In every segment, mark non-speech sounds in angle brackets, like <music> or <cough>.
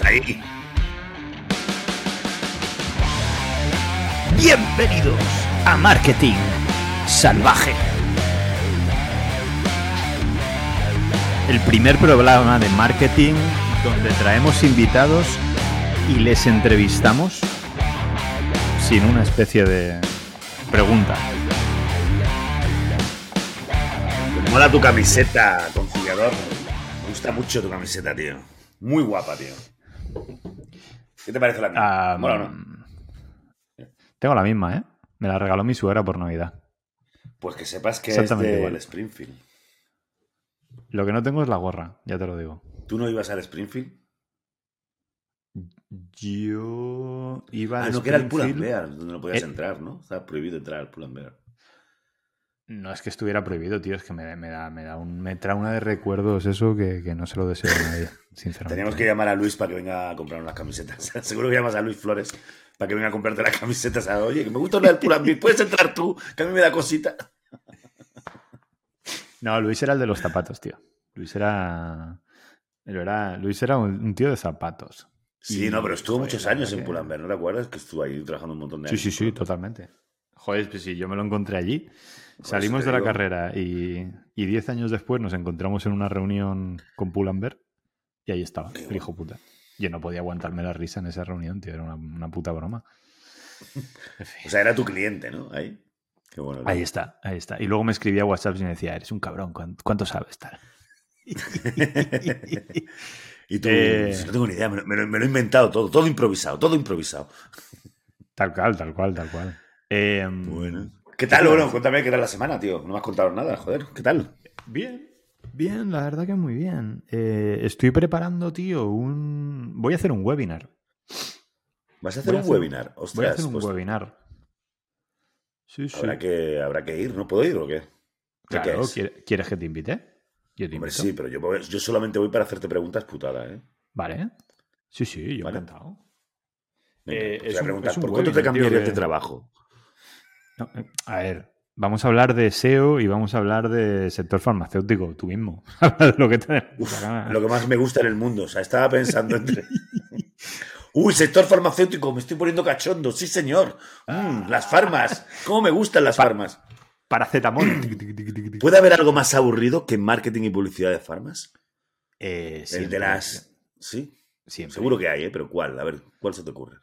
Ahí. Bienvenidos a Marketing Salvaje. El primer programa de marketing donde traemos invitados y les entrevistamos sin una especie de pregunta. Mola tu camiseta, conciliador. Me gusta mucho tu camiseta, tío. Muy guapa, tío. ¿Qué te parece la mía? Ah, ¿Mola no? Tengo la misma, ¿eh? Me la regaló mi suegra por Navidad. Pues que sepas que es de igual. Springfield. Lo que no tengo es la gorra, ya te lo digo. ¿Tú no ibas al Springfield? Yo iba Ah, de no, que era el Pull and Springfield. Bear, donde no podías Eh. entrar, ¿no? Estaba prohibido entrar al Pull and Bear. No es que estuviera prohibido, tío, es que me, me da, me da un, me trae una de recuerdos eso que, que no se lo deseo a nadie, <laughs> sinceramente. Teníamos que llamar a Luis para que venga a comprar unas camisetas. <laughs> Seguro que llamas a Luis Flores para que venga a comprarte las camisetas. Oye, que me gusta la del. <laughs> ¿Puedes entrar tú? Que a mí me da cosita. No, Luis era el de los zapatos, tío. Luis era. era Luis era un, un tío de zapatos. Sí, Y, no, pero estuvo muchos años en que- Pull and Bear. ¿No te acuerdas? Que estuvo ahí trabajando un montón de Sí, años. sí, sí, totalmente. Joder, pues sí, yo me lo encontré allí. Salimos de la digo. carrera y, y diez años después nos encontramos en una reunión con Pull&Bear y ahí estaba, el hijo puta. Yo no podía aguantarme la risa en esa reunión, tío, era una, una puta broma. <laughs> O sea, era tu cliente, ¿no? Ahí. Qué bueno. tío. Ahí está, ahí está. Y luego me escribía WhatsApp y me decía, eres un cabrón, ¿cuán- ¿cuánto, sabes tal? <laughs> y tú, Eh. no tengo ni idea, lo- me lo he inventado todo, todo improvisado, todo improvisado. Tal cual, tal cual, tal cual. Eh, Bueno. ¿Qué tal? Bueno, cuéntame qué era la semana, tío. No me has contado nada, joder. ¿Qué tal? Bien. Bien, la verdad que muy bien. Eh, estoy preparando, tío, un... Voy a hacer un webinar. ¿Vas a hacer Voy a un hacer- webinar? Ostras, Voy a hacer un pues webinar. Sí, sí. habrá, que, habrá que ir. ¿No puedo ir o qué? ¿De qué ¿quieres que te invite? Yo te Hombre, invito. sí, pero yo, solamente voy para hacerte preguntas putadas, ¿eh? Vale. Sí, sí, yo Vale. encantado. Venga, Eh, pues es un- es un ¿por cuánto te webinar, tío, cambiarías que- de trabajo? No, eh, a ver, vamos a hablar de SEO y vamos a hablar de sector farmacéutico, tú mismo. <laughs> Lo que te. Lo que más me gusta en el mundo. O sea, estaba pensando entre. <laughs> Uy, sector farmacéutico, me estoy poniendo cachondo. Sí, señor. Mm, las farmas. ¿Cómo me gustan las Pa- farmas? Paracetamol. <clears throat> ¿Puede haber algo más aburrido que marketing y publicidad de farmas? Eh, El de las. Sí, siempre. seguro que hay, ¿eh? Pero ¿cuál? A ver, ¿cuál se te ocurre?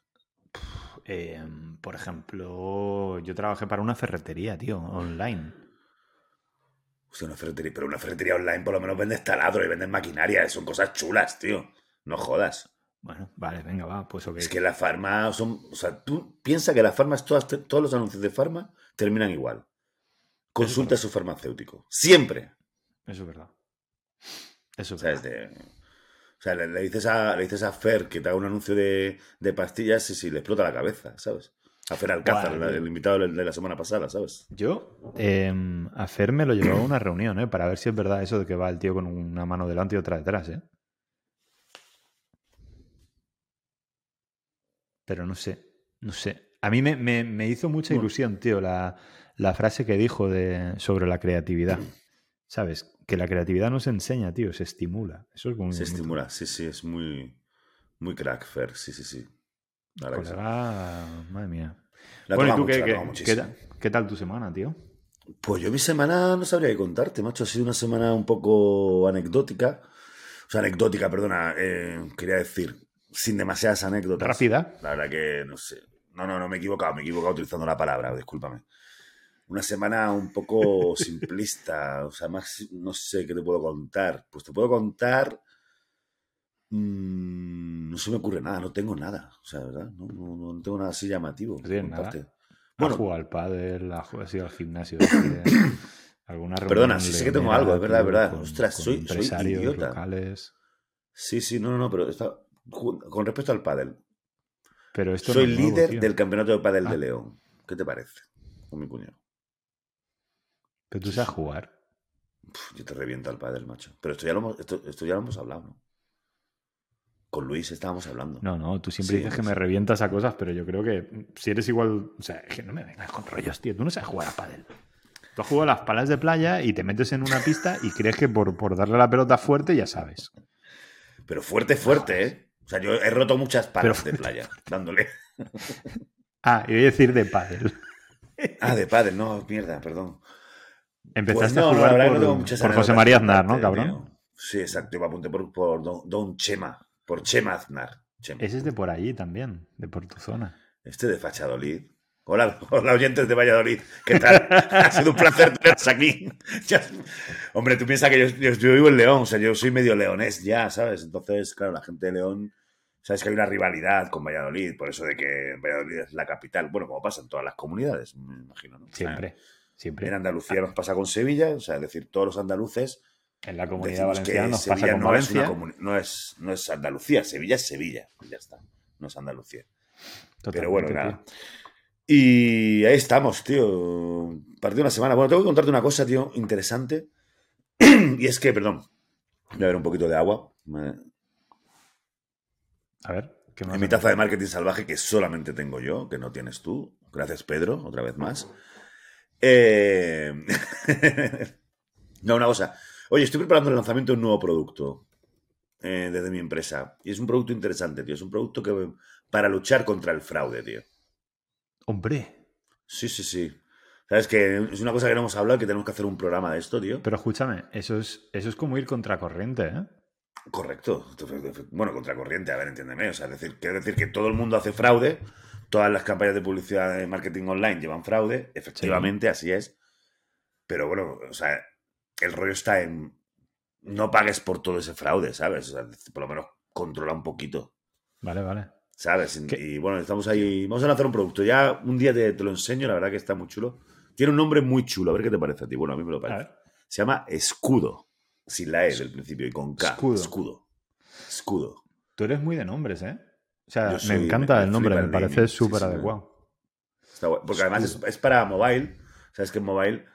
Eh, por ejemplo, yo trabajé para una ferretería, tío, online. Hostia, una ferretería. Pero una ferretería online por lo menos vendes taladro y vendes maquinaria. Son cosas chulas, tío. No jodas. Bueno, vale, venga, va, pues ok. Es que las farmas son. O sea, tú piensas que las farmas, todas, todos los anuncios de farma terminan igual. Consulta a su farmacéutico. Siempre. Eso es verdad. Eso es verdad. De- o sea, le, le dices a, le dices a Fer que te haga un anuncio de, de pastillas y si le explota la cabeza, ¿sabes? A Fer Alcázar, Guau, el, el invitado de la semana pasada, ¿sabes? Yo, eh, a Fer me lo llevaba a una reunión, ¿eh? Para ver si es verdad eso de que va el tío con una mano delante y otra detrás, ¿eh? Pero no sé, no sé. A mí me, me- me hizo mucha ilusión, tío, la, la frase que dijo de, sobre la creatividad. ¿Sabes? Que la creatividad no se enseña, tío, se estimula. Eso es muy Se bonito. estimula, sí, sí, es muy, muy crack, Fer, sí, sí, sí. La. Colega, madre mía. La bueno, ¿y tú mucho, qué, la qué- qué tal tu semana, tío? Pues yo mi semana no sabría qué contarte, macho. Ha sido una semana un poco anecdótica. O sea, anecdótica, perdona. eh, quería decir, sin demasiadas anécdotas. ¿Rápida? La verdad que no sé. No, no, no me he equivocado. Me he equivocado utilizando la palabra, discúlpame. Una semana un poco <laughs> simplista. O sea, más no sé qué te puedo contar. Pues te puedo contar. mm, no se me ocurre nada, no tengo nada. O sea, ¿verdad? No, no- no tengo nada así llamativo. Que nada. Bueno, jugado al pádel, ha jugado- ha ido al gimnasio. <coughs> alguna reunión Perdona, sí sé que tengo algo, es verdad, es verdad. con- Ostras, con soy- idiota. locales. Sí, sí, no, no, no, pero está, con respecto al pádel. Pero esto Soy no es nuevo, líder del campeonato de pádel Ah. de León. ¿Qué te parece? Con mi cuñado. Pero tú sabes jugar. Yo te reviento al pádel, macho. Pero esto ya lo hemos, esto, esto ya lo hemos hablado, ¿no? Con Luis estábamos hablando. No, no, tú siempre Sí, dices que me revientas a cosas, pero yo creo que si eres igual. O sea, es que no me vengas con rollos, tío. Tú no sabes jugar a pádel. Tú has jugado a las palas de playa y te metes en una pista y crees que por, por darle la pelota fuerte ya sabes. Pero fuerte, fuerte, ¿eh? O O sea, yo he roto muchas palas de playa dándole. Ah, y voy a decir de pádel. Ah, de pádel, no, mierda, perdón. Empezaste Pues no, a jugar por, no José María Aznar, ¿no, cabrón? Sí, exacto, yo me apunté por, por Don, Don Chema, por Chema Aznar. Chema. Ese es de por allí también, de por tu zona. Este de Fachadolid. Hola, hola oyentes de Valladolid. ¿Qué tal? <laughs> ha sido un placer teneros aquí. <laughs> Hombre, tú piensas que yo, yo- yo vivo en León, o sea, yo soy medio leonés ya, ¿sabes? Entonces, claro, la gente de León, sabes que hay una rivalidad con Valladolid, por eso de que Valladolid es la capital. Bueno, como pasa en todas las comunidades, me imagino, ¿no? O sea, Siempre. En Andalucía nos pasa con Sevilla, o sea, es decir, todos los andaluces En la comunidad valenciana nos Sevilla pasa con no, es una no, es, no es Andalucía, Sevilla es Sevilla, ya está, no es Andalucía. Pero bueno, tío. nada. Y ahí estamos, tío. Partido una semana. Bueno, tengo que contarte una cosa, tío, interesante. <clears throat> y es que, perdón, voy a beber un poquito de agua. Me- A ver, ¿qué más? En mi taza de marketing salvaje que solamente tengo yo, que no tienes tú. Gracias, Pedro, otra vez más. Eh, <laughs> no, una cosa. Oye, estoy preparando el lanzamiento de un nuevo producto eh, desde mi empresa. Y es un producto interesante, tío. Es un producto que para luchar contra el fraude, tío. Hombre, Sí, sí, sí. Sabes que es una cosa que no hemos hablado, que tenemos que hacer un programa de esto, tío. pero escúchame, eso es, eso es como ir contracorriente, ¿eh? Correcto. Bueno, contracorriente, a ver, entiéndeme. O sea, decir, quiere decir que todo el mundo hace fraude, todas las campañas de publicidad de marketing online llevan fraude, efectivamente, así es. Pero bueno, o sea, el rollo está en no pagues por todo ese fraude, ¿sabes? O sea, por lo menos controla un poquito, Vale, vale. ¿sabes? ¿Qué? Y bueno, estamos ahí. Vamos a lanzar un producto. Ya un día te, te lo enseño, la verdad que está muy chulo. Tiene un nombre muy chulo, a ver qué te parece a ti. Bueno, a mí me lo parece. Se llama Escudo. Sin la E del principio y con K. Escudo. Escudo. Escudo. Tú eres muy de nombres, ¿eh? O sea, me soy- encanta me el nombre, me parece sí, súper sí, adecuado. Está guay. Porque además es, es para mobile. Sabes que en mobile,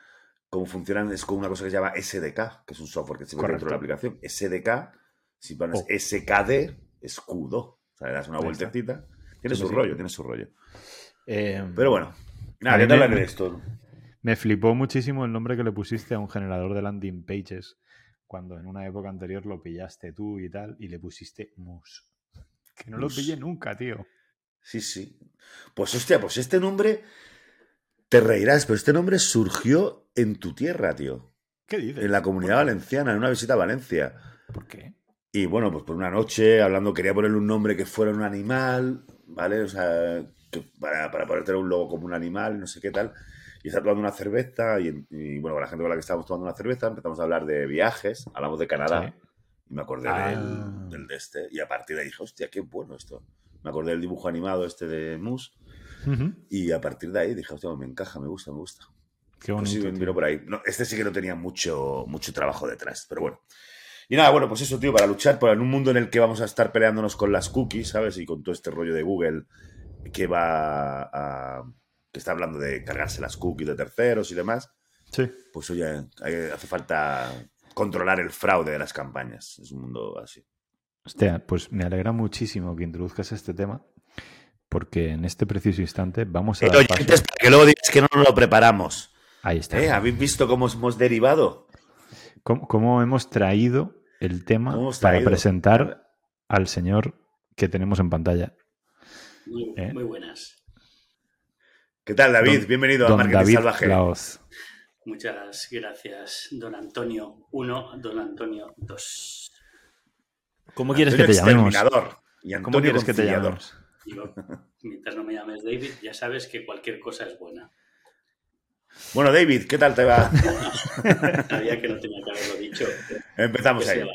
como funcionan, es con una cosa que se llama SDK, que es un software que se mete dentro de la aplicación. SDK, si pones Oh. SKD, escudo. O sea, le das una Ahí está. vueltecita. Tiene su rollo, tiene su rollo. Eh, Pero bueno. Nada, ¿qué tal de esto? Me flipó muchísimo el nombre que le pusiste a un generador de landing pages cuando en una época anterior lo pillaste tú y tal y le pusiste mus. Que no lo Mus. pillé nunca, tío. Sí, sí. Pues hostia, pues este nombre. Te reirás, pero este nombre surgió en tu tierra, tío. ¿Qué dices? En la comunidad valenciana, en una visita a Valencia. ¿Por qué? Y bueno, pues por una noche, hablando, quería ponerle un nombre que fuera un animal, ¿vale? O sea, que para, para poder tener un logo como un animal, no sé qué tal. Y estaba tomando una cerveza y, y, bueno, con la gente con la que estábamos tomando una cerveza empezamos a hablar de viajes, hablamos de Canadá. Sí. Y me acordé Ah. del, del de este. Y a partir de ahí dije, hostia, qué bueno esto. Me acordé del dibujo animado este de Moose. Ujú. Y a partir de ahí dije, hostia, me encaja, me gusta, me gusta. Qué Pues sí, bonito. me tío. miró por ahí. No, este sí que no tenía mucho, mucho trabajo detrás, pero bueno. Y nada, bueno, pues eso, tío, para luchar por en un mundo en el que vamos a estar peleándonos con las cookies, ¿sabes? Y con todo este rollo de Google que va a. que está hablando de cargarse las cookies de terceros y demás. Sí. Pues oye, hace falta controlar el fraude de las campañas. Es un mundo así. Hostia, pues me alegra muchísimo que introduzcas este tema porque en este preciso instante vamos a Eh, dar paso- para que luego digas que no nos lo preparamos. Ahí está. ¿Eh? ¿Habéis visto cómo hemos derivado? ¿Cómo, cómo hemos traído el tema ¿Cómo hemos para traído? presentar al señor que tenemos en pantalla? Muy, ¿Eh? muy buenas. ¿Qué tal, David? Don- Bienvenido a Marketing David Salvaje. Muchas gracias, don Antonio 1, don Antonio 2. ¿Cómo quieres que te llamemos? Exterminador y ¿Cómo Antonio quieres que te llamemos? Digo, mientras no me llames David, ya sabes que cualquier cosa es buena. Bueno, David, ¿qué tal te va? <laughs> Sabía que no tenía que haberlo dicho. Empezamos ¿Qué se ahí.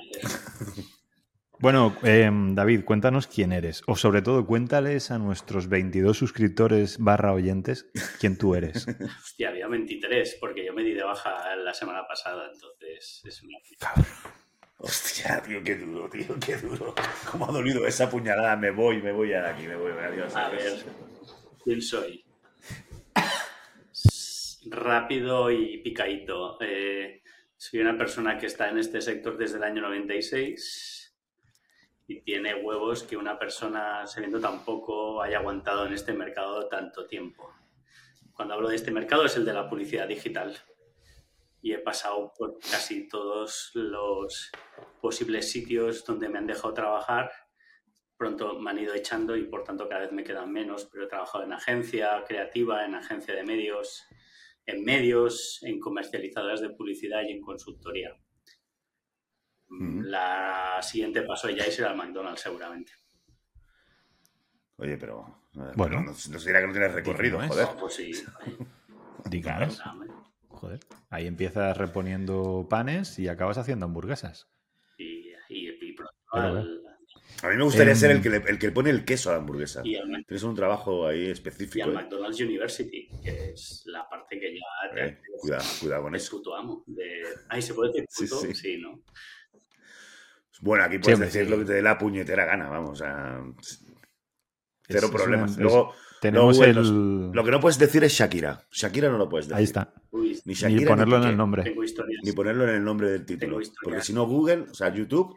Bueno, eh, David, cuéntanos quién eres. O sobre todo, cuéntales a nuestros 22 suscriptores barra oyentes quién tú eres. <laughs> Hostia, había 23, porque yo me di de baja la semana pasada, entonces es una... Hostia, tío, qué duro, tío, qué duro. ¿Cómo ha dolido esa puñalada? Me voy, me voy de aquí, me voy, adiós. A ver, ¿quién soy? Rápido y picadito. Eh, soy una persona que está en este sector desde el año 96 y tiene huevos que una persona, sabiendo tan poco, haya aguantado en este mercado tanto tiempo. Cuando hablo de este mercado es el de la publicidad digital. Y he pasado por casi todos los posibles sitios donde me han dejado trabajar pronto me han ido echando y por tanto cada vez me quedan menos, pero he trabajado en agencia creativa, en agencia de medios, en medios, en comercializadoras de publicidad y en consultoría. La siguiente paso ya será el McDonald's seguramente. Oye, pero. Bueno. no, no se dirá que no tienes recorrido, ¿no es? joder. No, pues sí. <laughs> Digamos. Joder. Ahí empiezas reponiendo panes y acabas haciendo hamburguesas. Y, y, y pronto Pero al- A mí me gustaría Em, ser el que, le, el que le pone el queso a la hamburguesa. y al, Tienes un trabajo ahí y específico. al eh. McDonald's University, que es la parte que ya te Eh, cuidado, cuidado con es eso. puto amo. De... Ay, ¿se puede decir Sí, puto? sí. Sí, ¿no? Bueno, aquí puedes decir sí. lo que te dé la puñetera gana, vamos. a- Cero Es- es problemas. una- Luego, Tenemos bueno, el. lo que no puedes decir es Shakira. Shakira no lo puedes decir. Ahí está. Ni Shakira Ni ponerlo en el nombre. Ni ponerlo en el nombre del título. Porque si no, Google, o sea, YouTube,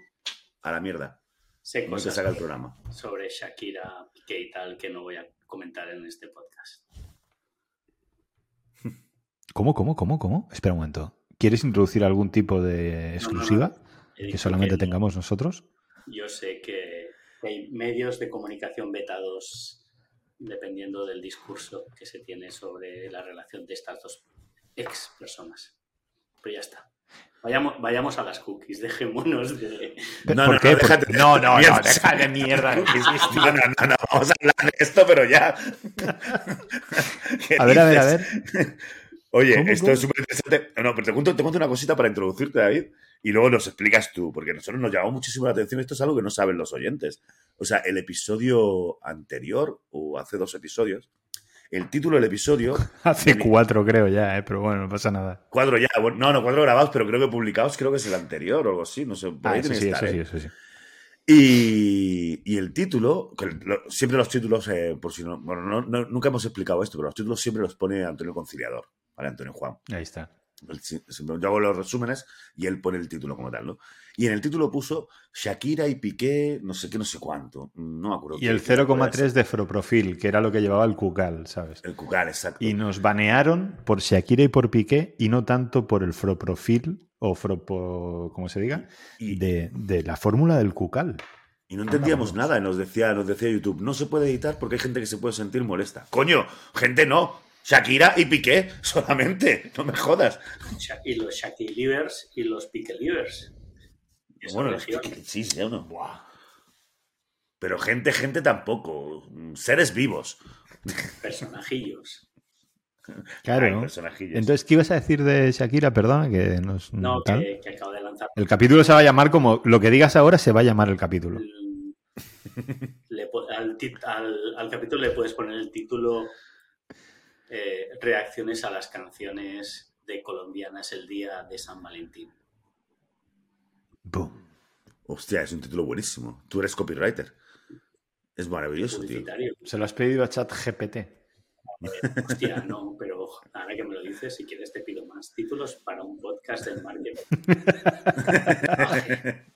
a la mierda. Sé No cosas saca el programa. sobre Shakira, Piqué y tal que no voy a comentar en este podcast. ¿Cómo, cómo, cómo, cómo? Espera un momento. ¿Quieres introducir algún tipo de exclusiva que solamente que tengamos nosotros? Yo sé que hay medios de comunicación vetados dependiendo del discurso que se tiene sobre la relación de estas dos ex personas. Pero ya está. Vayamos, vayamos a las cookies, <laughs> dejémonos de... No, ¿Por no, qué? no, Por- déjate de no, no, no, mierda. deja de mierda. No, no, no, no, vamos a hablar de esto, pero ya. ¿Qué A ver, a ver, a ver. Oye, ¿Cómo, esto cómo? es súper interesante. No, pero te cuento, te cuento una cosita para introducirte, David, y luego nos explicas tú, porque nosotros nos llamó muchísimo la atención. Esto es algo que no saben los oyentes. O sea, el episodio anterior, o hace dos episodios, el título del episodio, <laughs> Hace cuatro, creo ya, ¿eh? pero bueno, no pasa nada. cuadro ya, bueno, no, no, cuadro grabados, pero creo que publicados, creo que es el anterior o algo así, no sé, por Ah, ahí eso sí, eso sí, ¿eh? eso sí. Y, y el título, que lo- siempre los títulos, eh, por si no, bueno, no- no- nunca hemos explicado esto, pero los títulos siempre los pone Antonio Conciliador, ¿vale? Antonio Juan. Ahí está. Yo hago los resúmenes y él pone el título como tal, ¿no? Y en el título puso Shakira y Piqué, no sé qué, no sé cuánto. No me acuerdo. Y el qué- qué puede 0,3 ser. de Froprofil, que era lo que llevaba el Cucal, ¿sabes? El Cucar, exacto. Y nos banearon por Shakira y por Piqué y no tanto por el Froprofil o Fropo, como se diga, Y, de, de la fórmula del Cucal. y no entendíamos nada. Nos decía, nos decía YouTube, no se puede editar porque hay gente que se puede sentir molesta. Coño, gente no. Shakira y Piqué solamente. No me jodas. Y los Shaki Livers y los Pique Livers. Esa Bueno, región. sí, sí, no. Pero gente, gente tampoco. Seres vivos. personajillos. Claro, Ay, ¿no? personajillos. Entonces, ¿qué ibas a decir de Shakira? Perdona, que nos... No, tal. que, que acabo de lanzar. El capítulo se va a llamar como lo que digas ahora se va a llamar el capítulo. Mm, le po- al, tit- al- al capítulo le puedes poner el título eh, Reacciones a las canciones de colombianas el día de San Valentín. Boom. Hostia, es un título buenísimo. Tú eres copywriter. Es maravilloso, tío. Se lo has pedido a ChatGPT. Hostia, no, pero ahora que me lo dices, si quieres te pido más títulos para un podcast del marketing. <laughs>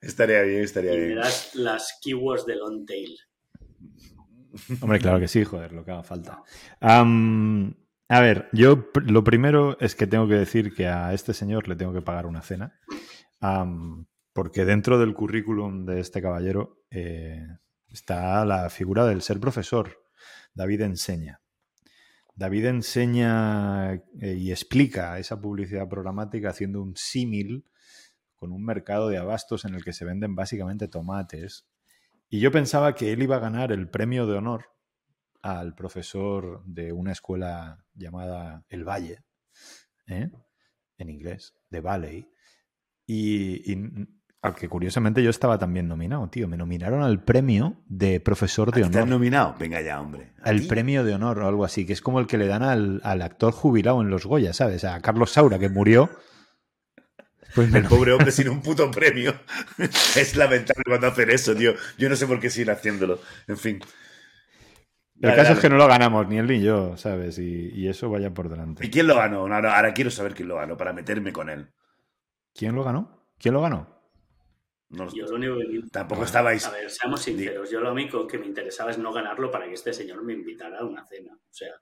estaría bien, estaría Y me bien. das las keywords de long tail. Hombre, claro que sí, joder, lo que haga falta. A ver, yo lo primero es que tengo que decir que a este señor le tengo que pagar una cena, porque dentro del currículum de este caballero eh, está la figura del ser profesor. David enseña. David enseña eh, y explica esa publicidad programática haciendo un símil con un mercado de abastos en el que se venden básicamente tomates y yo pensaba que él iba a ganar el premio de honor al profesor de una escuela llamada El Valle, ¿eh? en inglés, de Valley. Y, y al que curiosamente yo estaba también nominado, tío. Me nominaron al premio de profesor de ¿Te han honor. nominado? Venga ya, hombre. ¿A Al ti? premio de honor o algo así, que es como el que le dan al, al actor jubilado en los Goya, ¿sabes? A Carlos Saura, que murió. Pues El pobre hombre sin un puto premio. <laughs> es lamentable cuando hacen eso, tío. Yo no sé por qué siguen haciéndolo. En fin. El Dale, caso dale. es que no lo ganamos, ni él ni yo, ¿sabes? Y, y eso vaya por delante. ¿Y quién lo ganó? No, no, ahora quiero saber quién lo ganó para meterme con él. ¿Quién lo ganó? ¿Quién lo ganó? No, Yo lo único que... tampoco estabais. A ver, seamos sinceros, yo lo único que me interesaba es no ganarlo para que este señor me invitara a una cena. O sea,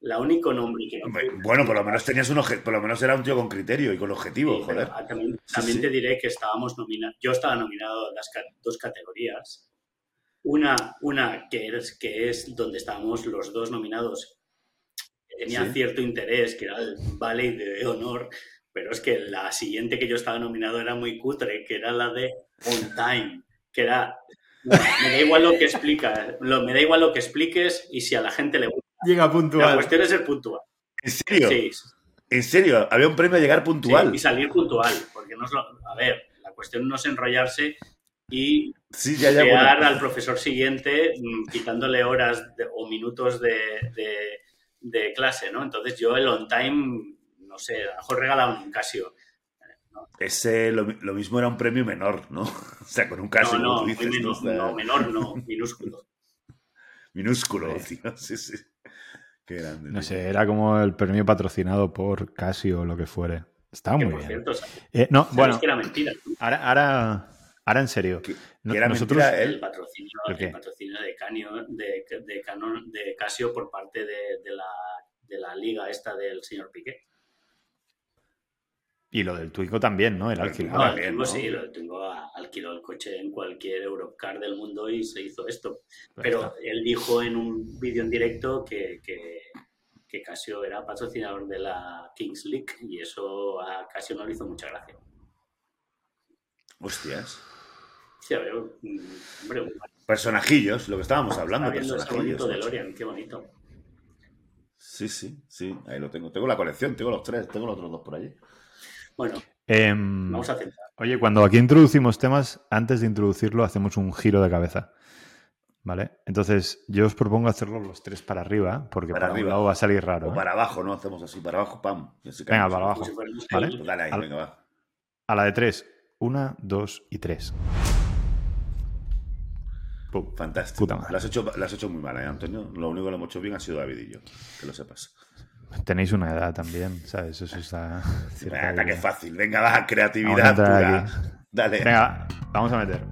la único nombre que Bueno, por lo menos tenías un por lo menos era un tío con criterio y con objetivo, Sí, joder. también también sí. te diré que estábamos nominados. Yo estaba nominado a las ca- dos categorías Una, una que, es, que es donde estábamos los dos nominados, que tenía Sí. cierto interés, que era el Valley de Honor, pero es que la siguiente que yo estaba nominado era muy cutre, que era la de On Time, que era... Me da igual lo que explicas, lo- me da igual lo que expliques y si a la gente le gusta. Llega La puntual. cuestión es ser puntual. ¿En serio? Sí, ¿En serio? Había un premio a llegar sí, puntual. y salir puntual, porque no es lo- A ver, la cuestión no es enrollarse y Sí, ya, ya. crear bueno. al profesor siguiente mm, quitándole horas de- o minutos de, de- de clase, ¿no? Entonces yo el on time, no sé, a lo mejor regala un Casio. Ese, lo, lo mismo era un premio menor, ¿no? <laughs> O sea, con un caso, no, no, dices, ¿no? menor, O sea, no, menor no, minúsculo. <laughs> minúsculo, tío. Sí, sí. Qué grande. No tío. sé, era como el premio patrocinado por Casio o lo que fuere. Estaba Que muy por bien. cierto, ¿sabes Eh, no, bueno, que era mentira? ahora, ahora, ahora en serio. Que- No- que era nosotros, mentira, El patrocinio, el patrocinio de, Canio, de, de, Canon, de Casio por parte de, de la, de la liga esta del señor Piqué. Y lo del Twingo también, ¿no? El. Twingo No, también, el Twingo ¿no? sí, lo tengo a- alquiló el coche en cualquier Europcar del mundo y se hizo esto. Pero él dijo en un vídeo en directo que, que, que Casio era patrocinador de la Kings League y eso a Casio no le hizo mucha gracia. Hostias. Sí, a ver, hombre, un- Personajillos, lo que estábamos hablando, personajillos. bonito macho. DeLorean, qué bonito. Sí, sí, sí, ahí lo tengo. Tengo la colección, tengo los tres, tengo los otros dos por allí. Bueno, Em, vamos a centrar. Oye, cuando aquí introducimos temas, antes de introducirlo, hacemos un giro de cabeza. ¿Vale? Entonces, yo os propongo hacerlo los tres para arriba, porque Para para, arriba. un lado va a salir raro. O ¿eh? para abajo, ¿no? Hacemos así, para abajo, pam. Así Venga, para abajo. Pues dale ahí, Al- venga, va. A la de tres. Una, dos y tres. Pum. Fantástico. Puta madre. Lo has, hecho, lo has hecho muy mal, ¿eh, Antonio? Lo único que lo hemos hecho bien ha sido David y yo. Que lo sepas. Tenéis una edad también, ¿sabes? Eso está. <laughs> Venga, qué idea. fácil. Venga, va, Vamos a creatividad aquí. Dale. Venga, vamos a meter.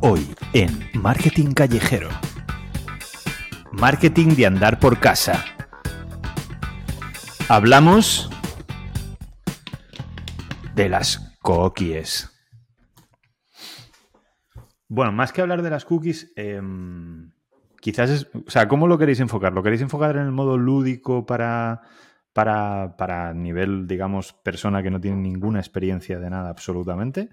Hoy en Marketing Callejero. Marketing de andar por casa. Hablamos de las cookies. Bueno, más que hablar de las cookies, em, quizás es. O sea, ¿cómo lo queréis enfocar? ¿Lo queréis enfocar en el modo lúdico para, para, para nivel, digamos, persona que no tiene ninguna experiencia de nada absolutamente?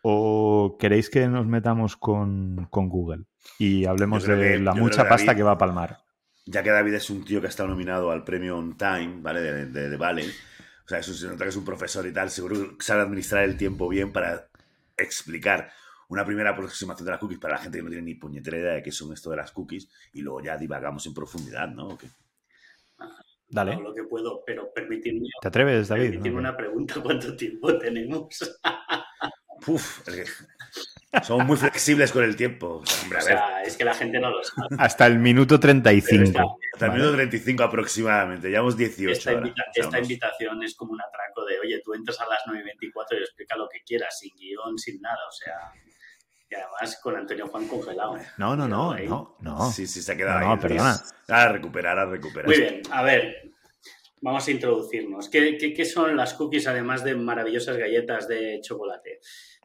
¿O queréis que nos metamos con, con Google y hablemos de que- la mucha que pasta David- que va a palmar? Ya que David es un tío que ha estado nominado al premio On Time, ¿vale? De, de. O sea, eso se nota que es un profesor y tal. Seguro que sabe administrar el tiempo bien para explicar una primera aproximación de las cookies para la gente que no tiene ni puñetera idea de qué son esto de las cookies y luego ya divagamos en profundidad, ¿no? Dale. Hago lo que puedo, pero permitidme, ¿Te atreves, David? permitidme No, una pregunta. ¿Cuánto tiempo tenemos? <laughs> Uf, somos muy flexibles con el tiempo. Hombre, O a ver, sea, es que la gente no lo sabe. Hasta el minuto 35. Pero hasta el Vale. minuto 35 aproximadamente. Llevamos 18 Esta, invita- esta invitación es como un atraco de, oye, tú entras a las 9.24 y explica lo que quieras, sin guion, sin nada, o sea... Y además con Antonio Juan congelado. No, no, no, no, no. Sí, sí, se ha quedado No, ahí. perdona. A recuperar, a recuperar. Muy bien, a ver, vamos a introducirnos. ¿Qué, qué, qué son las cookies además de maravillosas galletas de chocolate?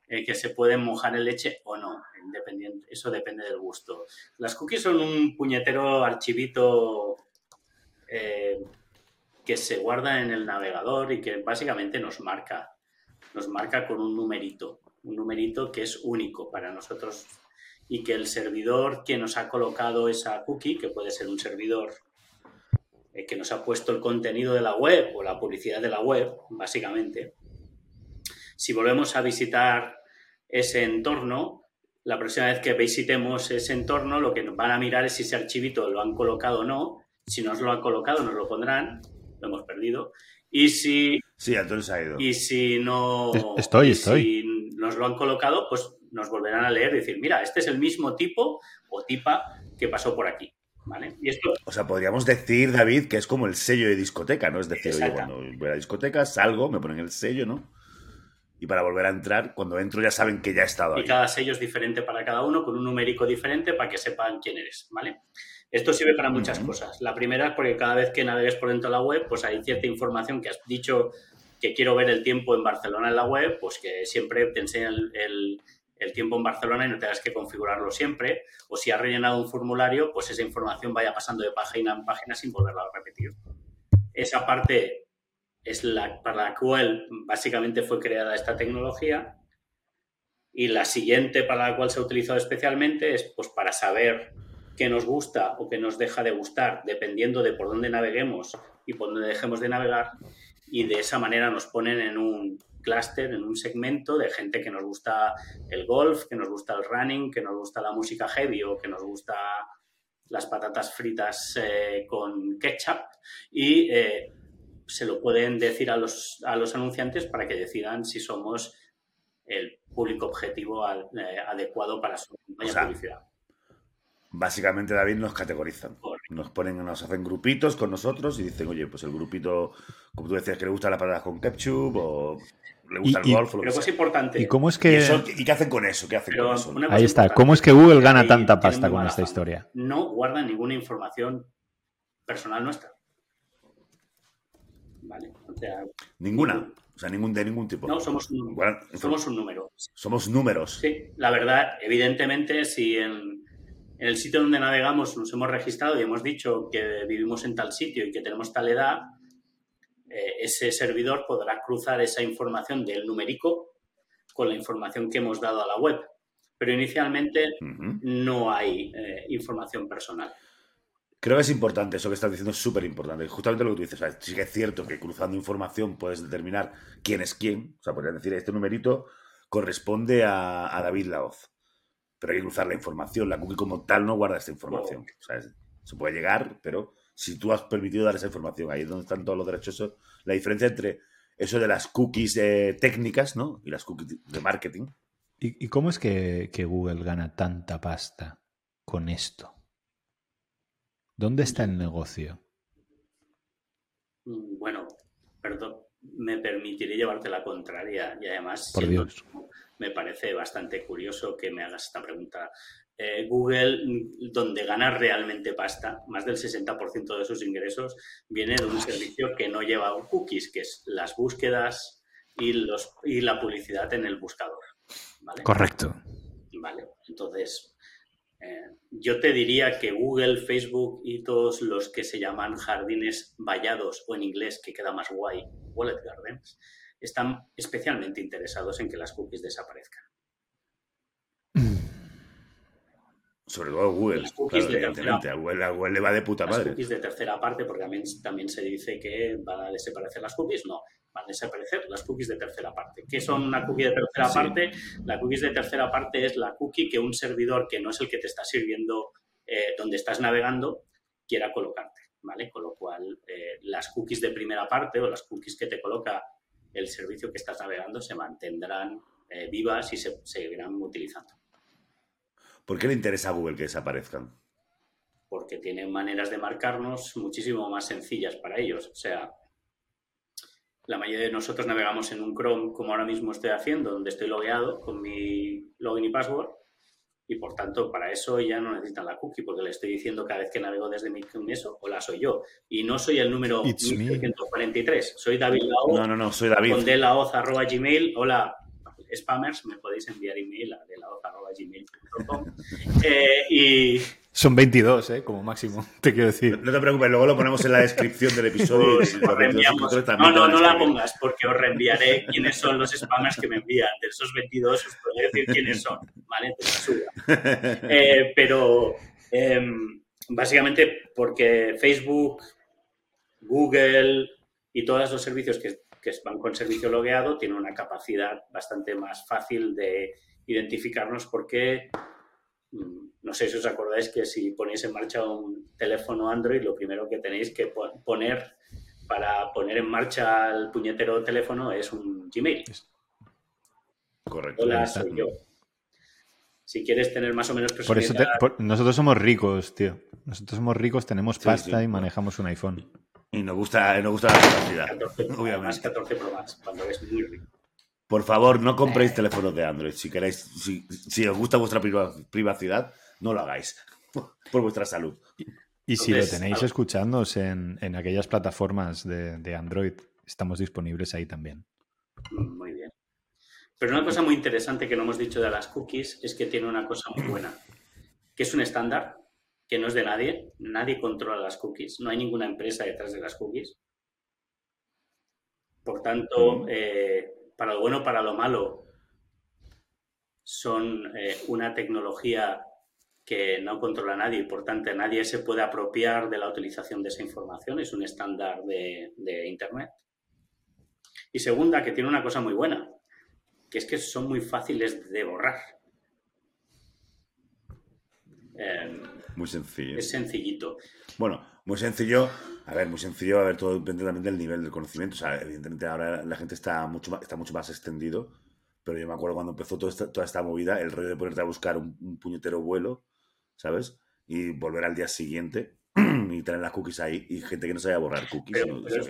Eh, que se pueden mojar en leche o no, independiente, eso depende del gusto. Las cookies son un puñetero archivito eh, que se guarda en el navegador y que básicamente nos marca, nos marca con un numerito, un numerito que es único para nosotros y que el servidor que nos ha colocado esa cookie, que puede ser un servidor eh, que nos ha puesto el contenido de la web o la publicidad de la web, básicamente, si volvemos a visitar ese entorno, la próxima vez que visitemos ese entorno, lo que nos van a mirar es si ese archivito lo han colocado o no. Si nos lo han colocado, nos lo pondrán, lo hemos perdido. Y si, Sí, Antonio se ha ido. y si no. Es- estoy, estoy. Si nos lo han colocado, pues nos volverán a leer y decir, mira, este es el mismo tipo o tipa que pasó por aquí. ¿Vale? Y esto O sea, podríamos decir, David, que es como el sello de discoteca, ¿no? Es decir, oye, cuando voy a la discoteca, salgo, me ponen el sello, ¿no? Y para volver a entrar, cuando entro ya saben que ya he estado Y cada sello es diferente para cada uno, con un numérico diferente para que sepan quién eres, ¿vale? Esto sirve para muchas cosas. La primera es porque cada vez que navegues por dentro de la web, pues hay cierta información que has dicho que quiero ver el tiempo en Barcelona en la web, pues que siempre te enseñen el, el, tiempo en Barcelona y no tengas que configurarlo siempre. O si has rellenado un formulario, pues esa información vaya pasando de página en página sin volverla a repetir. Esa parte es la para la cual básicamente fue creada esta tecnología. Y la siguiente para la cual se ha utilizado especialmente es pues para saber qué nos gusta o qué nos deja de gustar, dependiendo de por dónde naveguemos y por dónde dejemos de navegar, y de esa manera nos ponen en un clúster, en un segmento de gente que nos gusta el golf, que nos gusta el running, que nos gusta la música heavy o que nos gusta las patatas fritas eh, con ketchup y eh, se lo pueden decir a los, a los anunciantes para que decidan si somos el público objetivo eh, adecuado para su publicidad. Básicamente, David, nos categorizan. Nos ponen, nos hacen grupitos con nosotros y dicen, oye, pues el grupito, como tú decías, que le gusta la patada con ketchup o le gusta el golf. O lo que es importante. ¿Y cómo es que.? ¿Y, qué hacen con eso? ¿Qué hacen con eso? Ahí está. ¿Cómo es que Google gana tanta pasta con esta historia? No guardan ninguna información personal nuestra. ¿Vale? ninguna. O sea, ningún, de ningún tipo. No, somos un, somos un número. Somos números. Sí, la verdad, evidentemente, si en en el sitio donde navegamos nos hemos registrado y hemos dicho que vivimos en tal sitio y que tenemos tal edad, eh, ese servidor podrá cruzar esa información del numérico con la información que hemos dado a la web. Pero inicialmente no hay eh, información personal. Creo que es importante, eso que estás diciendo es súper importante. Justamente lo que tú dices, sí que es cierto que cruzando información puedes determinar quién es quién. O sea, podrías decir, este numerito corresponde a, a David Laoz pero hay que cruzar la información. La cookie como tal no guarda esta información. O sea, se puede llegar, pero si tú has permitido dar esa información, ahí es donde están todos los derechos. la diferencia entre eso de las cookies eh, técnicas ¿no? y las cookies de marketing. ¿Y, cómo es que, Google gana tanta pasta con esto? ¿Dónde está el negocio? Mm, bueno, perdón, me permitiré llevarte la contraria y además... Por Dios me parece bastante curioso que me hagas esta pregunta. Eh, Google, donde gana realmente pasta, más del 60% de sus ingresos viene de un servicio que no lleva cookies, que es las búsquedas y, los, y la publicidad en el buscador. Correcto. Vale, entonces eh, yo te diría que Google, Facebook y todos los que se llaman jardines vallados o en inglés, que queda más guay, Wallet Gardens, están especialmente interesados en que las cookies desaparezcan. Sobre todo Google. Las cookies de tercera, a, Google, le va de puta madre. Las cookies de tercera parte, porque también, también se dice que van a desaparecer las cookies. No, van a desaparecer las cookies de tercera parte. ¿Qué son una cookie de tercera parte? La cookies de tercera parte es la cookie que un servidor que no es el que te está sirviendo eh, donde estás navegando quiera colocarte. ¿Vale? Con lo cual, eh, las cookies de primera parte o las cookies que te coloca el servicio que estás navegando se mantendrán eh, vivas y se seguirán utilizando. ¿Por qué le interesa a Google que desaparezcan? Porque tienen maneras de marcarnos muchísimo más sencillas para ellos. O sea, la mayoría de nosotros navegamos en un Chrome como ahora mismo estoy haciendo, donde estoy logueado con mi login y password y por tanto para eso ya no necesitan la cookie porque le estoy diciendo cada vez que navego desde mi eso, hola soy yo. Y no soy el número 143, soy David Laoz. No, no, no, soy David. Con gmail, hola spammers, me podéis enviar email a delaoz.gmail.com <laughs> eh, y son 22, ¿eh? Como máximo, <laughs> te quiero decir. No te preocupes, luego lo ponemos en la descripción del episodio. no, no, no la pongas, porque os reenviaré quiénes son los spammers que me envían. De esos 22 os puedo decir quiénes son, ¿vale? <laughs> Eh, pero em, básicamente porque Facebook, Google y todos los servicios que, que van con servicio logueado tienen una capacidad bastante más fácil de identificarnos porque mm, no sé si os acordáis que si ponéis en marcha un teléfono Android, lo primero que tenéis que poner para poner en marcha el puñetero teléfono es un Gmail. Correcto. Hola, soy yo. Si quieres tener más o menos personalidad... Por eso nosotros somos ricos, tío. Nosotros somos ricos, tenemos pasta y manejamos un iPhone. Y nos gusta, nos gusta la privacidad. 14, obviamente. Más 14 Pro cuando es muy rico. Por favor, no compréis teléfonos de Android. Si queréis, si, si os gusta vuestra privacidad, no lo hagáis <laughs> por vuestra salud. Y, si lo tenéis escuchándoos en, aquellas plataformas de, Android, estamos disponibles ahí también. Muy bien. Pero una cosa muy interesante que no hemos dicho de las cookies es que tiene una cosa muy buena, que es un estándar que no es de nadie, nadie controla las cookies, no hay ninguna empresa detrás de las cookies. Por tanto, eh, para lo bueno, para lo malo, son eh, una tecnología que no controla nadie y por tanto nadie se puede apropiar de la utilización de esa información, es un estándar de, Internet. Y segunda, que tiene una cosa muy buena, que es que son muy fáciles de borrar. Em, muy sencillo. Es sencillito. Bueno, muy sencillo. A ver, muy sencillo. A ver, todo depende también del nivel del conocimiento. O sea, evidentemente ahora la gente está mucho más, está mucho más extendido. Pero yo me acuerdo cuando empezó toda esta, toda esta movida, el rollo de ponerte a buscar un puñetero vuelo ¿sabes? Y volver al día siguiente <clears throat> y tener las cookies ahí y gente que no sabía borrar cookies,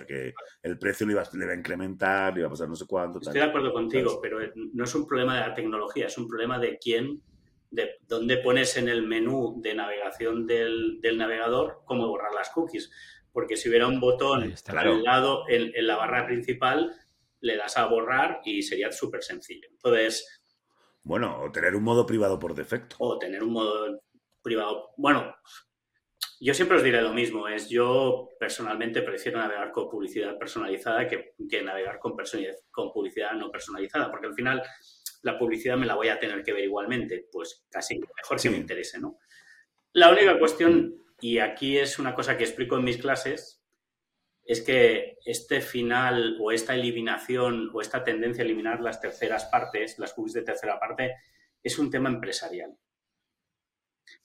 que el precio le iba, le a incrementar, le iba a pasar no sé cuánto. Estoy de acuerdo contigo, pero no es un problema de la tecnología, es un problema de quién, de dónde pones en el menú de navegación del, navegador cómo borrar las cookies. Porque si hubiera un botón al lado en, en la barra principal, le das a borrar y sería súper sencillo. Entonces, bueno, o tener un modo privado por defecto. O tener un modo privado. Bueno, yo siempre os diré lo mismo, es yo personalmente prefiero navegar con publicidad personalizada que, navegar con, con publicidad no personalizada, porque al final la publicidad me la voy a tener que ver igualmente, pues casi mejor si me interese, ¿no? La única cuestión, y aquí es una cosa que explico en mis clases, es que este final o esta eliminación o esta tendencia a eliminar las terceras partes, las cookies de tercera parte, es un tema empresarial.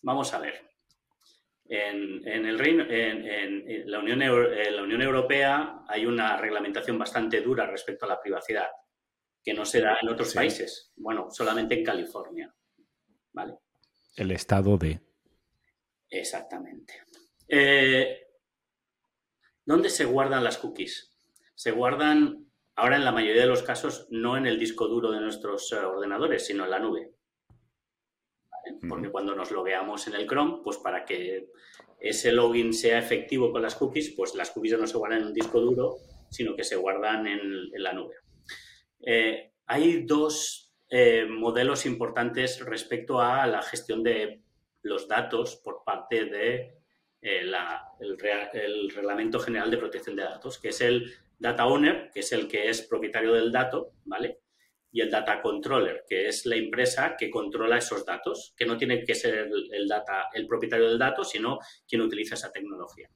Vamos a ver. En, el Reino, en, la, Unión, la Unión Europea hay una reglamentación bastante dura respecto a la privacidad, que no se da en otros países. Bueno, solamente en California. ¿Vale? El estado de. Exactamente. Eh, ¿Dónde se guardan las cookies? Se guardan, ahora en la mayoría de los casos, no en el disco duro de nuestros eh, ordenadores, sino en la nube porque cuando nos logueamos en el Chrome, pues para que ese login sea efectivo con las cookies, pues las cookies no se guardan en un disco duro, sino que se guardan en, la nube. Eh, hay dos eh, modelos importantes respecto a la gestión de los datos por parte de eh, el, Reglamento General de Protección de Datos, que es el Data Owner, que es el que es propietario del dato, ¿vale? Y el data controller, que es la empresa que controla esos datos, que no tiene que ser el, data, el propietario del dato, sino quien utiliza esa tecnología.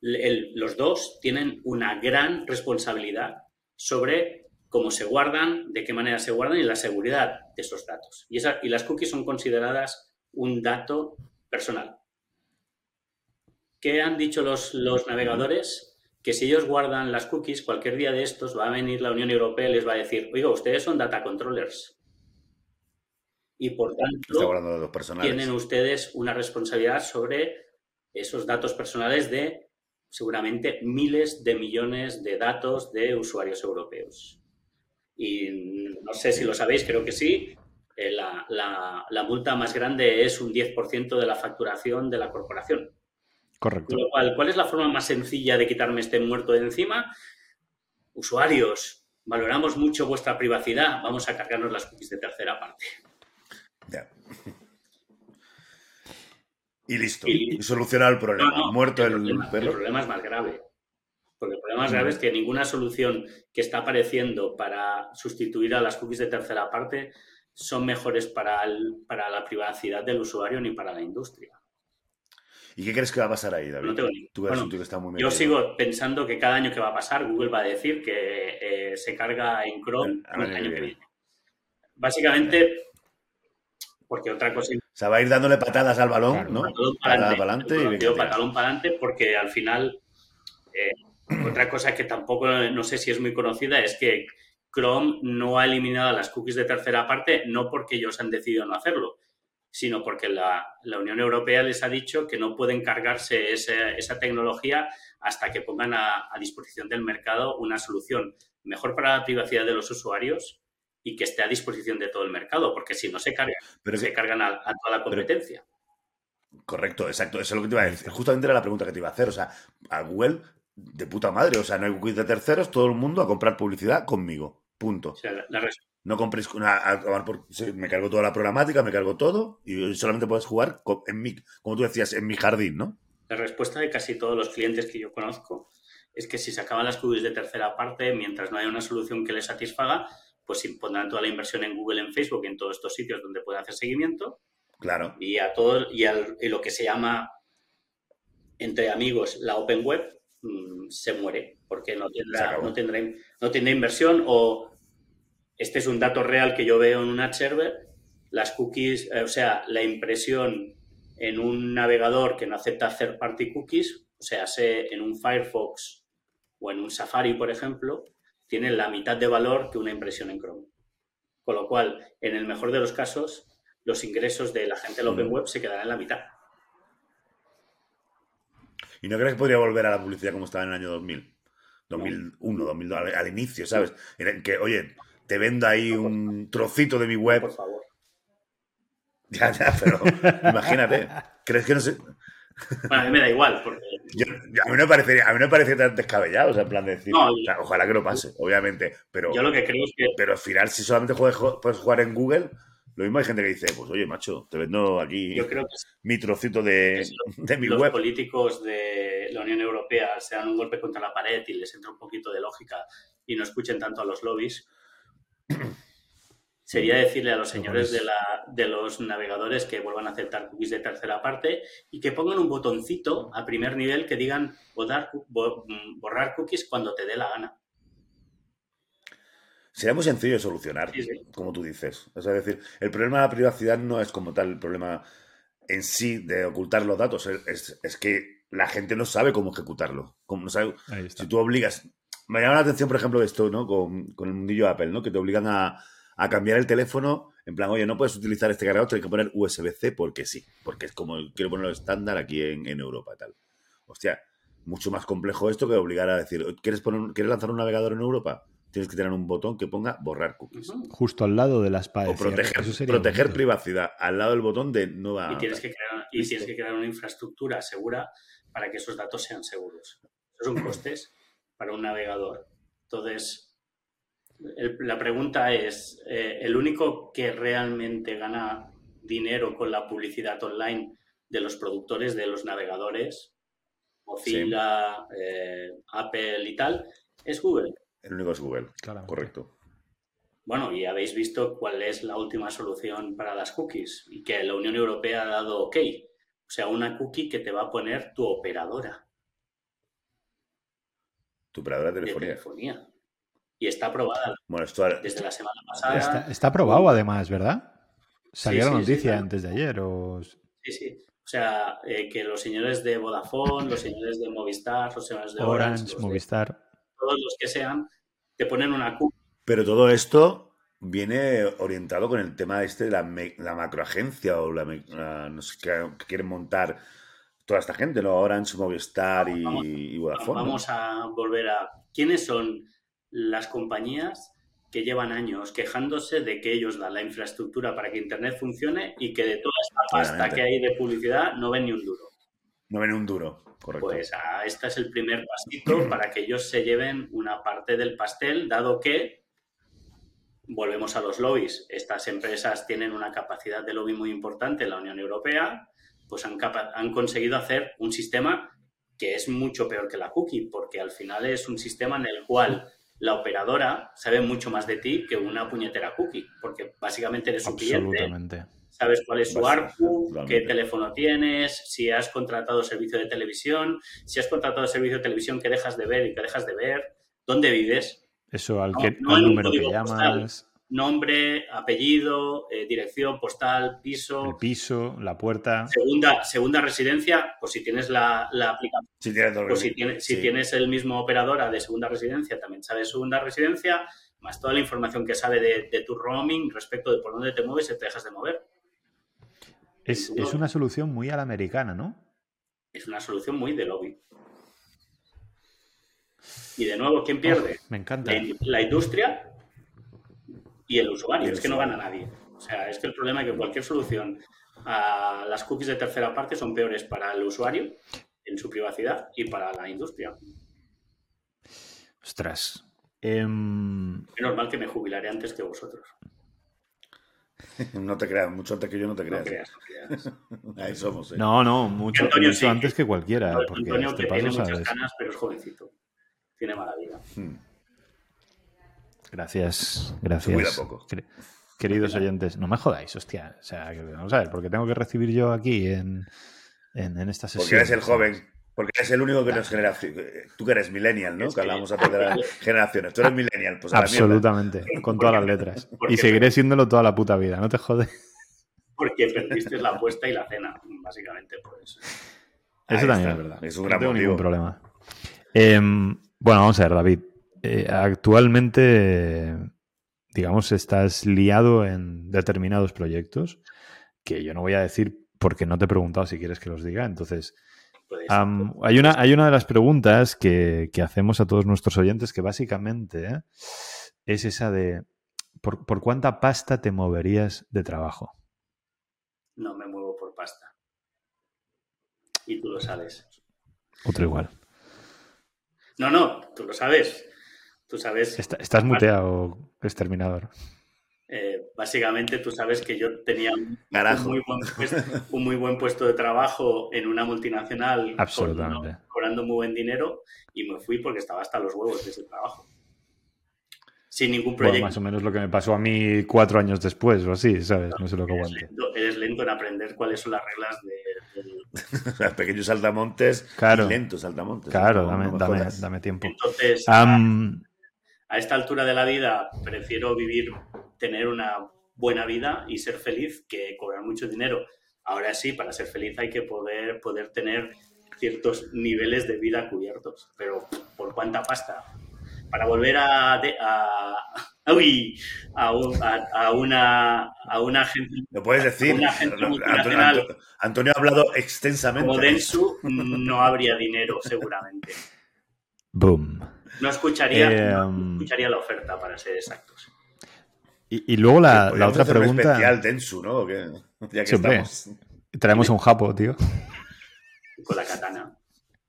los dos tienen una gran responsabilidad sobre cómo se guardan, de qué manera se guardan y la seguridad de esos datos. Y, y las cookies son consideradas un dato personal. ¿Qué han dicho los, los navegadores? Que si ellos guardan las cookies, cualquier día de estos va a venir la Unión Europea y les va a decir, oiga, ustedes son data controllers. Y por tanto, tienen ustedes una responsabilidad sobre esos datos personales de seguramente miles de millones de datos de usuarios europeos. Y no sé si lo sabéis, creo que sí, eh, la, la multa más grande es un 10% de la facturación de la corporación. Correcto. ¿cuál es la forma más sencilla de quitarme este muerto de encima? Usuarios, valoramos mucho vuestra privacidad, vamos a cargarnos las cookies de tercera parte. Y listo. Y, solucionar el problema. Muerto el, perro. El problema es más grave. Porque el problema más grave es que ninguna solución que está apareciendo para sustituir a las cookies de tercera parte son mejores para, para la privacidad del usuario ni para la industria. ¿Y qué crees que va a pasar ahí, David? yo sigo pensando que cada año que va a pasar, Google va a decir que eh, se carga en Chrome el, año que viene. Básicamente, porque otra cosa. O sea, va a ir dándole patadas al balón, ¿no? Patalón para adelante. patalón para adelante porque al final. Eh, otra cosa que tampoco no sé si es muy conocida es que Chrome no ha eliminado las cookies de tercera parte, no porque ellos han decidido no hacerlo, sino porque la, Unión Europea les ha dicho que no pueden cargarse esa, tecnología hasta que pongan a, disposición del mercado una solución mejor para la privacidad de los usuarios y que esté a disposición de todo el mercado, porque si no se cargan, pero se cargan a, toda la competencia. correcto, exacto, eso es lo que te iba a decir. Justamente era la pregunta que te iba a hacer. O sea, a Google de puta madre. O sea, no hay cookies de terceros, todo el mundo a comprar publicidad conmigo. Punto. O sea, la, la res- No compréis una, a tomar por- me cargo toda la programática, me cargo todo y solamente puedes jugar en mi, como tú decías, en mi jardín, ¿no? la respuesta de casi todos los clientes que yo conozco es que si se acaban las cookies de tercera parte, mientras no haya una solución que les satisfaga, pues pondrán toda la inversión en Google, en Facebook, en todos estos sitios donde pueden hacer seguimiento Claro. y a todo y, al- y lo que se llama entre amigos la open web mm, se muere porque no tendrá, no tendrá no tendrá inversión o este es un dato real que yo veo en un ad server las cookies eh, o sea la impresión en un navegador que no acepta third party cookies o sea sé en un Firefox o en un Safari por ejemplo tienen la mitad de valor que una impresión en Chrome con lo cual en el mejor de los casos los ingresos de la gente de la Open Mm. Web se quedarán en la mitad. ¿Y no crees que podría volver a la publicidad como estaba en el año 2000? 2001, 2002, al, al inicio, ¿sabes? En que, oye, te vendo ahí un trocito de mi web. Por favor. <laughs> Ya, ya, pero imagínate. ¿Crees que no sé? Bueno, a mí me da igual, porque Yo- a, mí no me parecería, a mí no parece tan descabellado, o sea, en plan de decir, No, o sea, ojalá que no pase, obviamente, pero, yo lo que creo es que pero al final, si solamente puedes jugar en Google, lo mismo hay gente que dice, pues oye, macho, te vendo aquí yo creo que mi trocito de, de mi los web. políticos de la Unión Europea se dan un golpe contra la pared y les entra un poquito de lógica y no escuchen tanto a los lobbies, <clears throat> sería decirle a los señores de, la, de los navegadores que vuelvan a aceptar cookies de tercera parte y que pongan un botoncito a primer nivel que digan borrar, mm, borrar cookies cuando te dé la gana. Sería muy sencillo de solucionar, Sí, sí. como tú dices. O sea, es decir, el problema de la privacidad no es como tal el problema en sí de ocultar los datos, es, es- es que la gente no sabe cómo ejecutarlo. Como no sabe, Ahí está. si tú obligas. Me llama la atención, por ejemplo, esto, ¿no? Con, con el mundillo Apple, ¿no? Que te obligan a, a cambiar el teléfono. En plan, oye, no puedes utilizar este cargador, tienes que poner USB-C porque sí. Porque es como quiero ponerlo estándar aquí en, en Europa, tal. Hostia, mucho más complejo esto que obligar a decir, ¿quieres, poner, ¿quieres lanzar un navegador en Europa? Tienes que tener un botón que ponga borrar cookies. Justo al lado de la espada. O proteger, Eso sería proteger bonito. privacidad al lado del botón de no va y tienes que crear, y tienes que crear una infraestructura segura para que esos datos sean seguros. Esos son <clears throat> costes para un navegador. Entonces, el- la pregunta es, eh, ¿el único que realmente gana dinero con la publicidad online de los productores de los navegadores, Mozilla, eh, Apple y tal, es Google? El único es Google. Claramente. Correcto. Bueno, y habéis visto cuál es la última solución para las cookies y que la Unión Europea ha dado OK. O sea, una cookie que te va a poner tu operadora Tu operadora de de telefonía. Y está aprobada Bueno, esto ahora- desde la semana pasada. Está, está aprobado además, ¿verdad? Salió Sí, la sí, sí, noticia claro. antes de ayer. O... Sí, sí. O sea, eh, que los señores de Vodafone, los señores de Movistar, los señores de Orange, Orange, los de- Movistar. todos los que sean, te ponen una cookie. Pero todo esto viene orientado con el tema este de la, me- la macroagencia o la, no sé, que, que quieren montar toda esta gente, ¿no? Orange, Movistar y, Vamos, y Vodafone. ¿no? Vamos a volver a quiénes son las compañías que llevan años quejándose de que ellos dan la infraestructura para que Internet funcione y que de toda esta pasta Claramente. que hay de publicidad no ven ni un duro. No ven un duro, correcto. Pues ah, este es el primer pasito para que ellos se lleven una parte del pastel, dado que volvemos a los lobbies. Estas empresas tienen una capacidad de lobby muy importante en la Unión Europea, pues han, conseguido hacer un sistema que es mucho peor que la cookie, porque al final es un sistema en el cual la operadora sabe mucho más de ti que una puñetera cookie, porque básicamente eres su cliente, Absolutamente. sabes cuál es su ARPU, qué teléfono tienes, si has contratado servicio de televisión, si has contratado servicio de televisión que dejas de ver y que dejas de ver, dónde vives, Eso al, No, que, no al en un número que postal. Nombre, apellido, eh, dirección postal, el piso, piso, la puerta. segunda, segunda residencia, pues si tienes la, la aplicación, Si tienes pues si, tienes, si sí. tienes el mismo operadora de segunda residencia, también sabe segunda residencia, más toda la información que sabe de, de tu roaming respecto de por dónde te mueves y te dejas de mover. Es, es una solución muy a la americana, ¿no? Es una solución muy de lobby. Y de nuevo, ¿quién pierde? Oh, me encanta. La industria y el usuario. Y el es que no gana nadie. O sea, es que el problema es que cualquier solución a las cookies de tercera parte son peores para el usuario en su privacidad y para la industria. Ostras. Em, Es normal que me jubilaré antes que vosotros. <laughs> No te creas, mucho antes que yo no te No creas. no creas. <laughs> Ahí somos, ¿eh? no, no, mucho, Antonio mucho sí. antes que cualquiera. Porque Antonio este que paso, tiene muchas ¿sabes? ganas, pero es jovencito. Tiene mala vida. Hmm. Gracias, cuida gracias. poco. Quer- Queridos oyentes, no me jodáis, hostia. O sea, que- vamos a ver, porque tengo que recibir yo aquí en, en, en esta sesión. Porque eres el joven. Porque eres el único que nos genera. Tú que eres millennial, ¿no? Es Que hablamos antes de las generaciones. Tú eres millennial, pues a la mierda. Absolutamente, con todas las letras. <laughs> Y seguiré siéndolo toda la puta vida, no te jodes. Porque perdiste la apuesta y la cena, básicamente, pues. Ahí Eso también está. es verdad. Es un no gran tengo motivo. ningún problema. Em, bueno, vamos a ver, David. Eh, actualmente, digamos, estás liado en determinados proyectos que yo no voy a decir porque no te he preguntado si quieres que los diga. Entonces, Puedes, am, hay, una, hay una de las preguntas que, que hacemos a todos nuestros oyentes que básicamente ¿eh? es esa de ¿por, por cuánta pasta te moverías de trabajo? no me muevo por pasta. Y tú lo sabes. Otro igual. No, no, tú lo sabes. Tú sabes. Está- estás muteado, exterminador. eh, básicamente, tú sabes que yo tenía un muy, buen puesto, un muy buen puesto de trabajo en una multinacional. Absolutamente. cobrando- Cobrando muy buen dinero y me fui porque estaba hasta los huevos de ese trabajo. Sin ningún Bueno, proyecto. más o menos lo que me pasó a mí cuatro años después o así, ¿sabes? No sé lo que eres, aguante. lento, eres lento en aprender cuáles son las reglas de, <laughs> sea, pequeños saltamontes Claro. y lentos saltamontes. Claro, dame, dame, dame tiempo. Entonces, Am, a esta altura de la vida prefiero vivir, tener una buena vida y ser feliz que cobrar mucho dinero. Ahora sí, para ser feliz hay que poder, poder tener ciertos niveles de vida cubiertos, pero ¿por cuánta pasta? Para volver a, de- a, <laughs> uy, a, un- a- a una, a una agencia Lo puedes decir. Una multinacional. Antonio- Antonio ha hablado extensamente. como Densu, no habría dinero seguramente. boom. No escucharía, Eh, no um, escucharía la oferta, para ser exactos. Y, y luego la, la otra hacer un pregunta. especial Densu, ¿no? ¿O qué? Ya que Sí, hombre. estamos. Traemos un japo, tío. <laughs> Con la katana.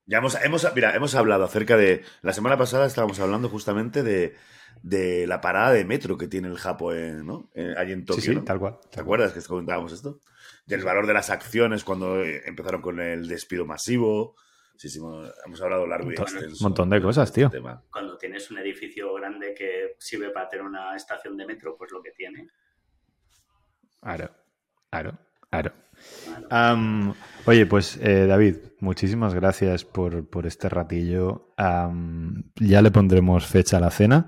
Ya hemos, hemos, mira, hemos hablado acerca de. La semana pasada estábamos hablando justamente de, de la parada de metro que tiene el Japo en, ¿no? Eh, allí en Tokio. Sí, sí, ¿no? tal cual. ¿Te acuerdas que comentábamos esto? Del valor de las acciones cuando eh, empezaron con el despido masivo. Sí, sí, hemos hemos hablado largo y Montón- extenso. montón de cosas, este tío. tema. Cuando tienes un edificio grande que sirve para tener una estación de metro, pues lo que tiene. Claro, claro, claro. Oye, pues eh, David, muchísimas gracias por, por este ratillo. Ya le pondremos fecha a la cena.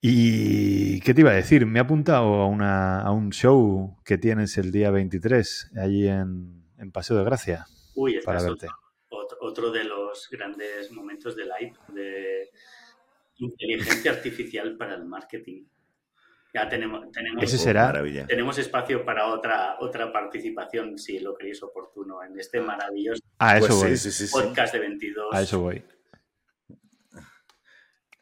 ¿Y qué te iba a decir? Me he apuntado a, una- a un show que tienes el día 23, allí en, en Paseo de Gracia, Uy, este para verte. Otro- de los grandes momentos de live de inteligencia artificial para el marketing. Ya tenemos, tenemos, Ese será- Maravilla. tenemos espacio para otra, otra participación, si lo queréis oportuno, en este maravilloso A eso Pues voy. sí, sí, sí, sí. podcast de 22. A eso voy.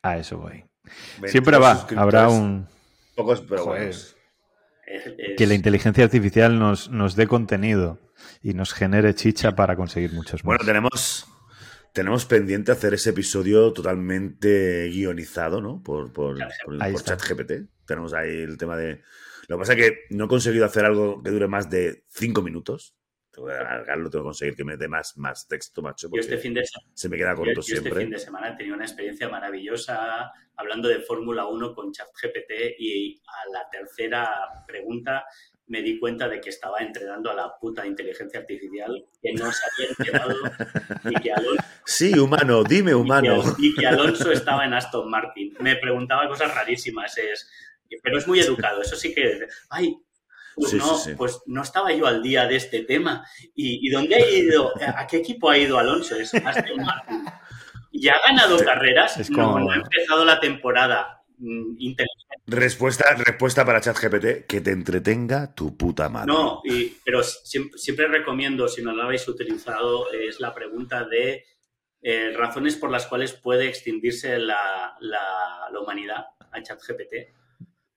A eso voy. 22 Siempre va, habrá un... Pocos, pero. Es- Que la inteligencia artificial nos, nos dé contenido y nos genere chicha para conseguir muchos más. Bueno, tenemos, tenemos pendiente hacer ese episodio totalmente guionizado, ¿no? Por, por, por. ChatGPT. Tenemos ahí el tema de. Lo que pasa es que no he conseguido hacer algo que dure más de cinco minutos. Tengo que alargarlo, tengo que conseguir que me dé más, más texto, macho, yo porque este fin de semana se me queda Yo, corto yo este siempre. fin de semana he tenido una experiencia maravillosa hablando de Fórmula 1 con ChatGPT y a la tercera pregunta me di cuenta de que estaba entrenando a la puta inteligencia artificial, que no se había enterado y que Alonso, Sí, humano, dime humano. y que- y que Alonso estaba en Aston Martin. Me preguntaba cosas rarísimas, es, pero es muy educado, eso sí que... Ay, pues, Sí, no, sí, sí. pues no estaba yo al día de este tema. ¿Y, y dónde ha ido? ¿A qué equipo ha ido Alonso? Es Aston Martin. ¿Ya ha ganado carreras? Es como- no ha empezado la temporada. Mm, inteligente. Respuesta, respuesta para ChatGPT, que te entretenga tu puta madre. No, y- pero siempre, siempre recomiendo, si no lo habéis utilizado, es la pregunta de eh, razones por las cuales puede extinguirse la, la- la humanidad a ChatGPT.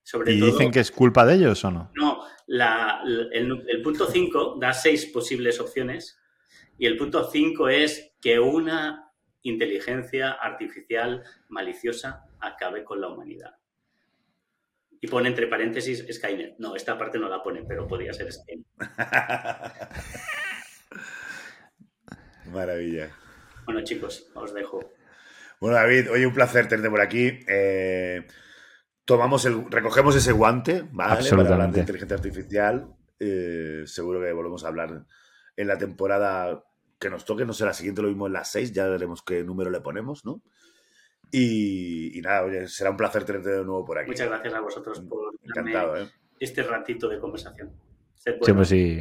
Sobre ¿Y todo, dicen que es culpa de ellos o no? No, la- el, el punto 5 da seis posibles opciones y el punto 5 es que una inteligencia artificial maliciosa acabe con la humanidad. Y pone entre paréntesis Skynet. No, esta parte no la pone, pero podría ser Skynet. <laughs> Maravilla. Bueno, chicos, os dejo. Bueno, David, oye, un placer tenerte por aquí. Eh, tomamos el, recogemos ese guante, ¿vale? Para hablar de inteligencia artificial. Eh, seguro que volvemos a hablar en la temporada que nos toque, no sé, la siguiente lo mismo en las seis, ya veremos qué número le ponemos, ¿no? Y, nada, oye, será un placer tenerte de nuevo por aquí. Muchas gracias a vosotros por Encantado, ¿eh? este ratito de conversación. Siempre sí.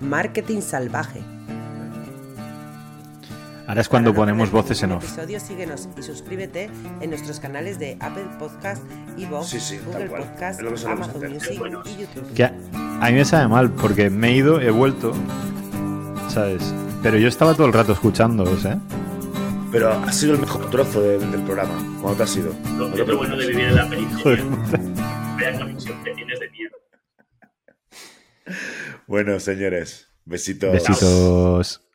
Marketing salvaje. Ahora es cuando ponemos voces en off. Episodio, síguenos y suscríbete en nuestros canales de Apple Podcast, Evox, Google Podcast, Amazon Music y YouTube. Que a mí me sabe mal porque me he ido, he vuelto, ¿sabes? Pero yo estaba todo el rato escuchándolos, ¿eh? Pero ha sido el mejor trozo del programa. ¿Cuándo te ha sido? Lo, lo bueno de vivir en la península. Vea conexión que tienes de miedo. Bueno, señores, besitos. Besitos.